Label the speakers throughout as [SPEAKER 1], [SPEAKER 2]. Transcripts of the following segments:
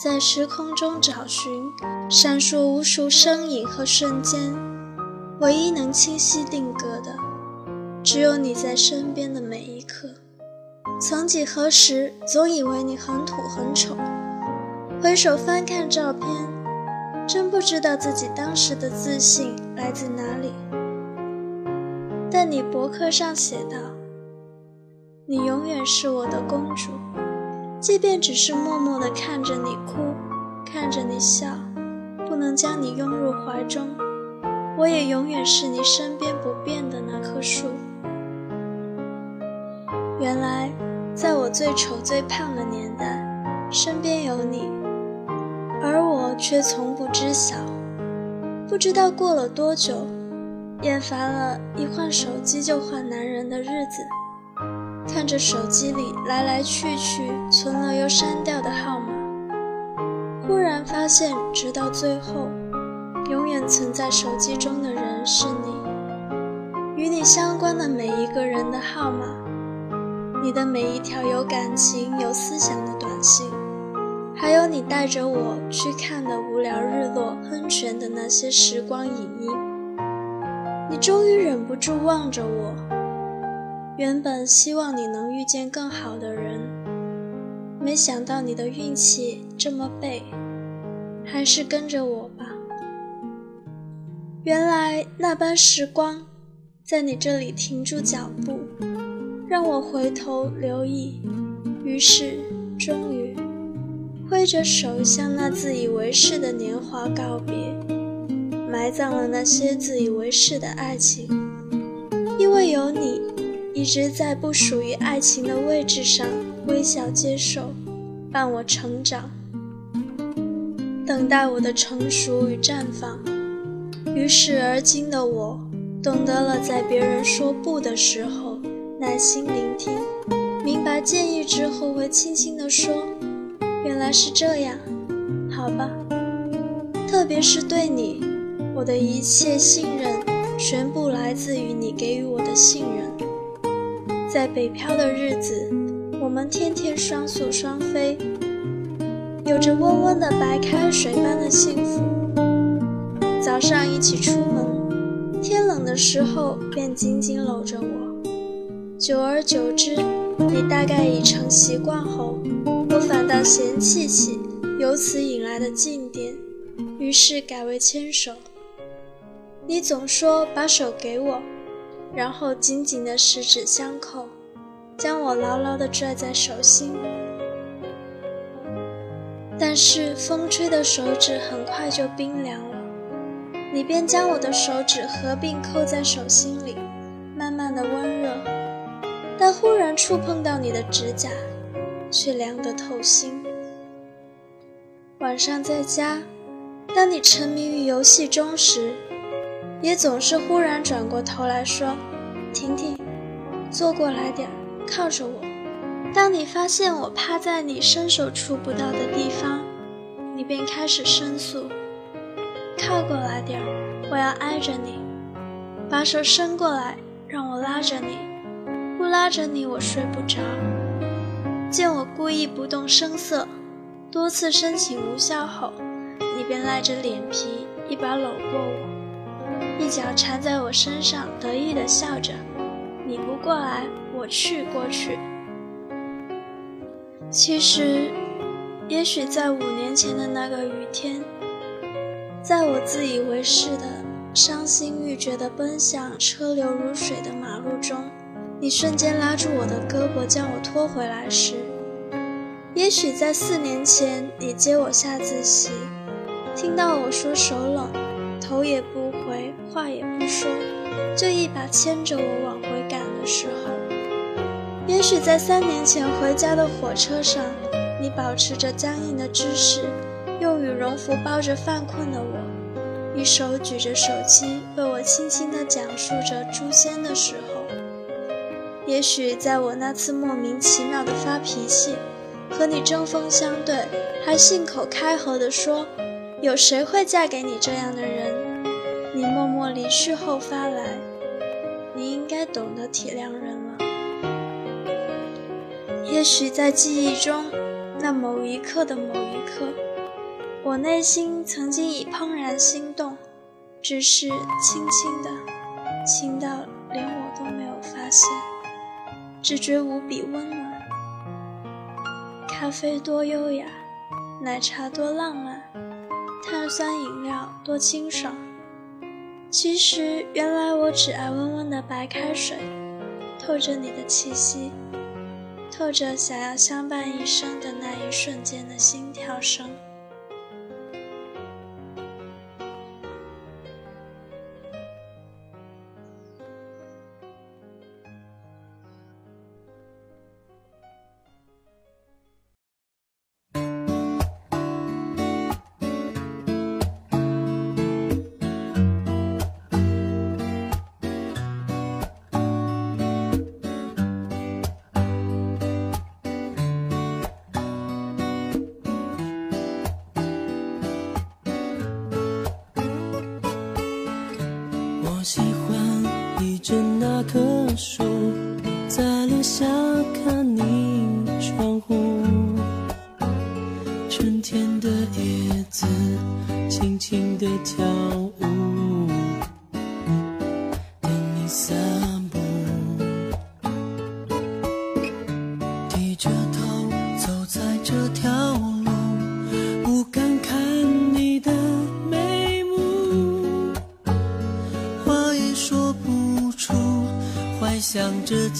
[SPEAKER 1] 在时空中找寻，闪烁无数身影和瞬间，唯一能清晰定格的，只有你在身边的每一刻。曾几何时，总以为你很土很丑，回首翻看照片，真不知道自己当时的自信来自哪里。但你博客上写道：“你永远是我的公主。”即便只是默默地看着你哭，看着你笑，不能将你拥入怀中，我也永远是你身边不变的那棵树。原来，在我最丑最胖的年代，身边有你，而我却从不知晓。不知道过了多久，厌烦了一换手机就换男人的日子。看着手机里来来去去、存了又删掉的号码，忽然发现，直到最后，永远存在手机中的人是你。与你相关的每一个人的号码，你的每一条有感情、有思想的短信，还有你带着我去看的无聊日落、喷泉的那些时光影音，你终于忍不住望着我。原本希望你能遇见更好的人，没想到你的运气这么背，还是跟着我吧。原来那般时光，在你这里停住脚步，让我回头留意。于是，终于，挥着手向那自以为是的年华告别，埋葬了那些自以为是的爱情，因为有你。一直在不属于爱情的位置上微笑接受，伴我成长，等待我的成熟与绽放。于是而今的我，懂得了在别人说不的时候耐心聆听，明白建议之后会轻轻地说：“原来是这样，好吧。”特别是对你，我的一切信任全部来自于你给予我的信任。在北漂的日子，我们天天双宿双飞，有着温温的白开水般的幸福。早上一起出门，天冷的时候便紧紧搂着我。久而久之，你大概已成习惯后，我反倒嫌弃起由此引来的静电，于是改为牵手。你总说把手给我。然后紧紧的十指相扣，将我牢牢的拽在手心。但是风吹的手指很快就冰凉了，你便将我的手指合并扣在手心里，慢慢的温热。但忽然触碰到你的指甲，却凉得透心。晚上在家，当你沉迷于游戏中时。也总是忽然转过头来说：“婷婷，坐过来点儿，靠着我。”当你发现我趴在你伸手触不到的地方，你便开始申诉：“靠过来点儿，我要挨着你。把手伸过来，让我拉着你。不拉着你，我睡不着。”见我故意不动声色，多次申请无效后，你便赖着脸皮一把搂过我。一脚缠在我身上，得意地笑着：“你不过来，我去过去。”其实，也许在五年前的那个雨天，在我自以为是的伤心欲绝地奔向车流如水的马路中，你瞬间拉住我的胳膊将我拖回来时，也许在四年前你接我下自习，听到我说手冷，头也不。回话也不说，就一把牵着我往回赶的时候，也许在三年前回家的火车上，你保持着僵硬的姿势，用羽绒服包着犯困的我，一手举着手机为我轻轻地讲述着《诛仙》的时候，也许在我那次莫名其妙的发脾气，和你针锋相对，还信口开河地说，有谁会嫁给你这样的人？离去后发来，你应该懂得体谅人了。也许在记忆中，那某一刻的某一刻，我内心曾经已怦然心动，只是轻轻的，轻到连我都没有发现，只觉无比温暖。咖啡多优雅，奶茶多浪漫，碳酸饮料多清爽。其实，原来我只爱温温的白开水，透着你的气息，透着想要相伴一生的那一瞬间的心跳声。
[SPEAKER 2] 那棵树，在楼下看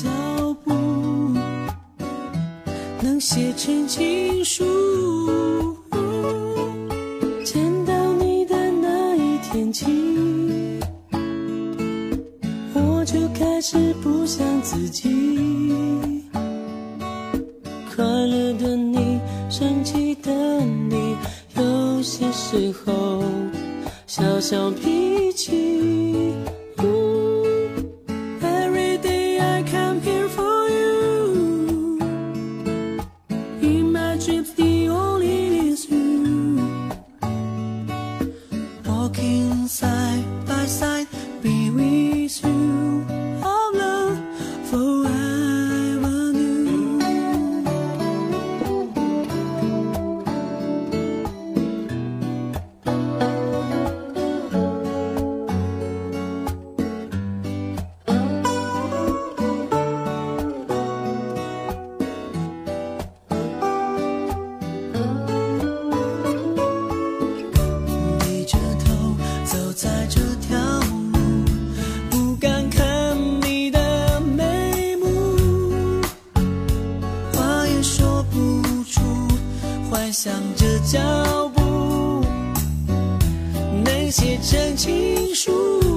[SPEAKER 2] 脚步，能写成情书。见到你的那一天起，我就开始不像自己。快乐的你，生气的你，有些时候小小脾气。who 想着脚步，能写成情书。